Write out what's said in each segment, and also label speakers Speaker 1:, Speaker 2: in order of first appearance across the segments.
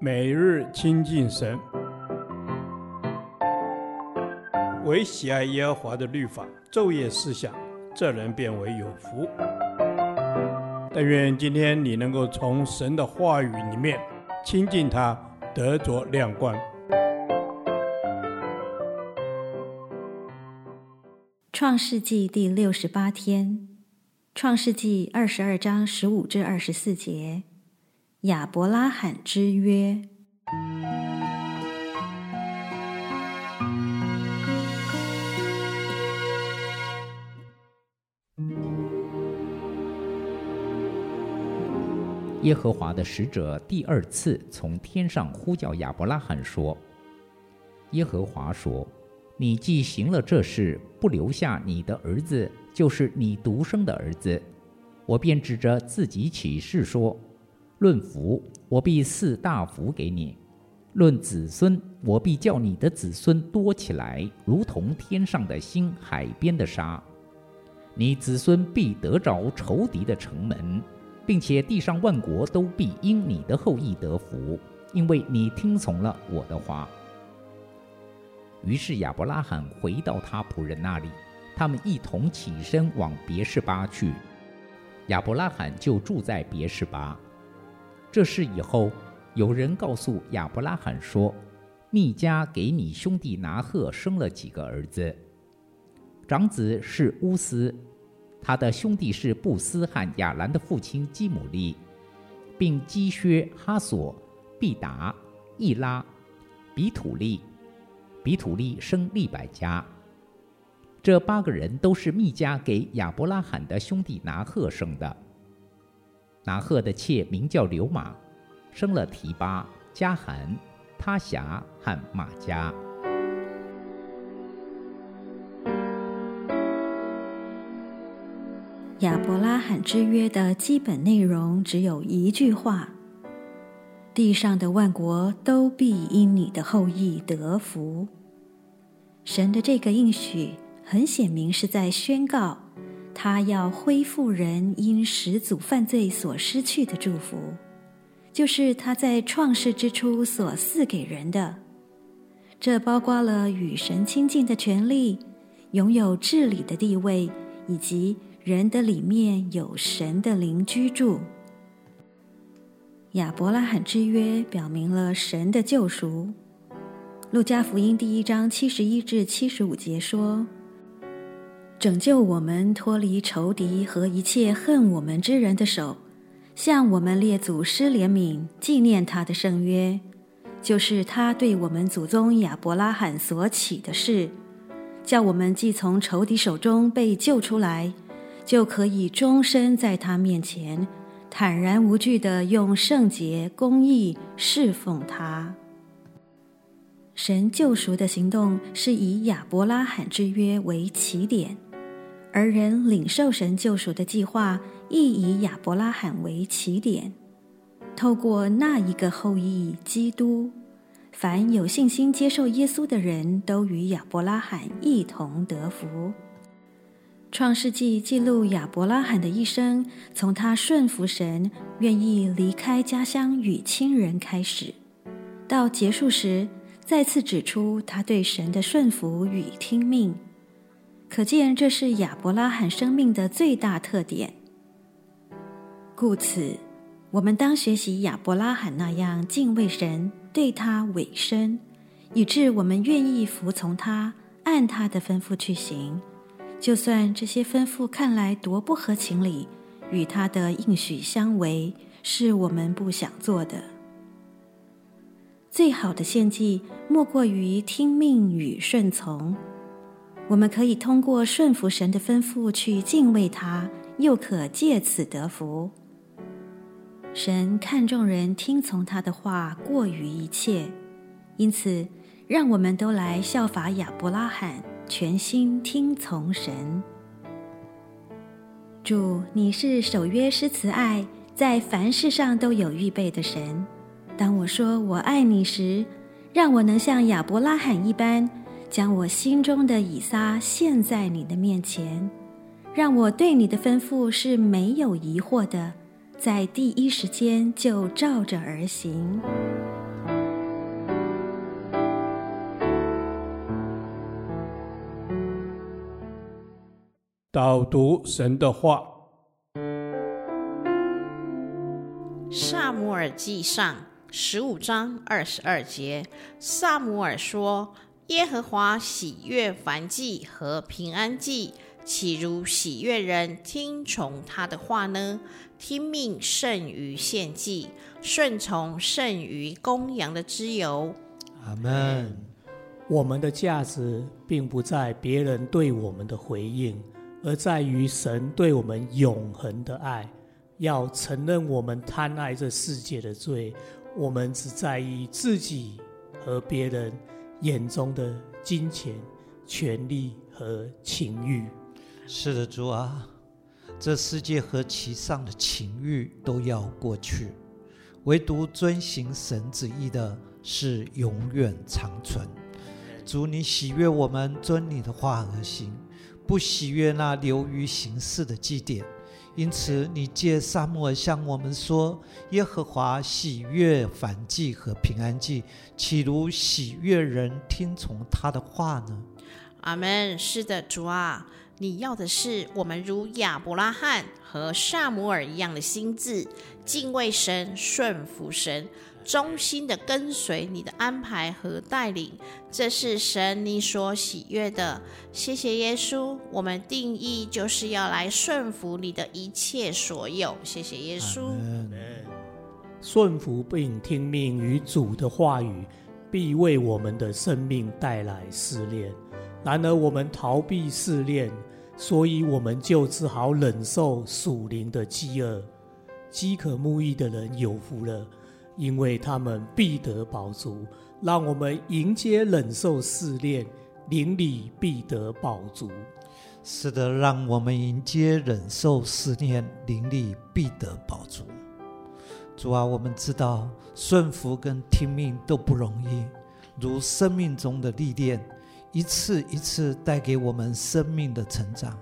Speaker 1: 每日亲近神，唯喜爱耶和华的律法，昼夜思想，这人便为有福。但愿今天你能够从神的话语里面亲近他，得着亮光。
Speaker 2: 创世纪第六十八天，创世纪二十二章十五至二十四节，亚伯拉罕之约。
Speaker 3: 耶和华的使者第二次从天上呼叫亚伯拉罕说：“耶和华说，你既行了这事，不留下你的儿子，就是你独生的儿子，我便指着自己起誓说：论福，我必赐大福给你；论子孙，我必叫你的子孙多起来，如同天上的星、海边的沙。你子孙必得着仇敌的城门。”并且地上万国都必因你的后裔得福，因为你听从了我的话。于是亚伯拉罕回到他仆人那里，他们一同起身往别是巴去。亚伯拉罕就住在别是巴。这事以后，有人告诉亚伯拉罕说：“密迦给你兄弟拿鹤生了几个儿子，长子是乌斯。”他的兄弟是布斯和亚兰的父亲基姆利，并基薛、哈索、毕达、伊拉、比土利。比土利生利百家。这八个人都是密迦给亚伯拉罕的兄弟拿鹤生的。拿鹤的妾名叫刘玛，生了提巴、加含、他辖和玛迦。
Speaker 2: 亚伯拉罕之约的基本内容只有一句话：地上的万国都必因你的后裔得福。神的这个应许，很显明是在宣告，他要恢复人因始祖犯罪所失去的祝福，就是他在创世之初所赐给人的。这包括了与神亲近的权利，拥有治理的地位，以及人的里面有神的灵居住。亚伯拉罕之约表明了神的救赎。路加福音第一章七十一至七十五节说：“拯救我们脱离仇敌和一切恨我们之人的手，向我们列祖施怜悯，纪念他的圣约，就是他对我们祖宗亚伯拉罕所起的誓，叫我们既从仇敌手中被救出来。”就可以终身在他面前坦然无惧地用圣洁公义侍奉他。神救赎的行动是以亚伯拉罕之约为起点，而人领受神救赎的计划亦以亚伯拉罕为起点。透过那一个后裔基督，凡有信心接受耶稣的人都与亚伯拉罕一同得福。创世纪记录亚伯拉罕的一生，从他顺服神、愿意离开家乡与亲人开始，到结束时，再次指出他对神的顺服与听命。可见这是亚伯拉罕生命的最大特点。故此，我们当学习亚伯拉罕那样敬畏神，对他委身，以致我们愿意服从他，按他的吩咐去行。就算这些吩咐看来多不合情理，与他的应许相违，是我们不想做的。最好的献祭，莫过于听命与顺从。我们可以通过顺服神的吩咐去敬畏他，又可借此得福。神看重人听从他的话，过于一切，因此让我们都来效法亚伯拉罕。全心听从神。主，你是守约施慈爱，在凡事上都有预备的神。当我说我爱你时，让我能像亚伯拉罕一般，将我心中的以撒献在你的面前，让我对你的吩咐是没有疑惑的，在第一时间就照着而行。
Speaker 1: 导读神的话，《
Speaker 4: 撒母耳记上》十五章二十二节，撒母耳说：“耶和华喜悦凡祭和平安祭，岂如喜悦人听从他的话呢？听命胜于献祭，顺从胜于公羊的脂油。”
Speaker 5: 阿门。我们的价值并不在别人对我们的回应。而在于神对我们永恒的爱，要承认我们贪爱这世界的罪，我们只在意自己和别人眼中的金钱、权力和情欲。
Speaker 6: 是的，主啊，这世界和其上的情欲都要过去，唯独遵行神旨意的是永远长存。主，你喜悦我们遵你的话而行。不喜悦那流于形式的祭典，因此你借撒母耳向我们说：耶和华喜悦反祭和平安祭，岂如喜悦人听从他的话呢？
Speaker 4: 阿门。是的，主啊，你要的是我们如亚伯拉罕和撒母耳一样的心智，敬畏神，顺服神。忠心的跟随你的安排和带领，这是神你所喜悦的。谢谢耶稣，我们定义就是要来顺服你的一切所有。谢谢耶稣。
Speaker 5: 顺服并听命于主的话语，必为我们的生命带来试炼。然而我们逃避试炼，所以我们就只好忍受属灵的饥饿。饥渴慕义的人有福了。因为他们必得饱足，让我们迎接忍受试炼，灵里必得饱足。
Speaker 6: 是的，让我们迎接忍受试炼，灵里必得饱足。主啊，我们知道顺服跟听命都不容易，如生命中的历练，一次一次带给我们生命的成长。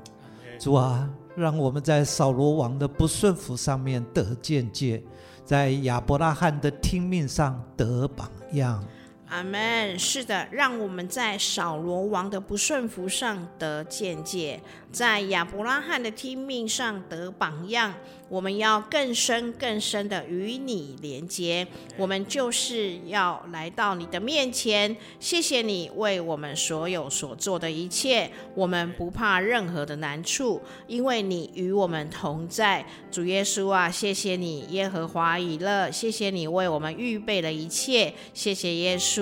Speaker 6: 主啊，让我们在扫罗王的不顺服上面得见解。在亚伯拉罕的听命上得榜样。
Speaker 4: 阿门。是的，让我们在扫罗王的不顺服上得见解，在亚伯拉罕的听命上得榜样。我们要更深更深的与你连接，我们就是要来到你的面前。谢谢你为我们所有所做的一切，我们不怕任何的难处，因为你与我们同在。主耶稣啊，谢谢你，耶和华以勒，谢谢你为我们预备了一切。谢谢耶稣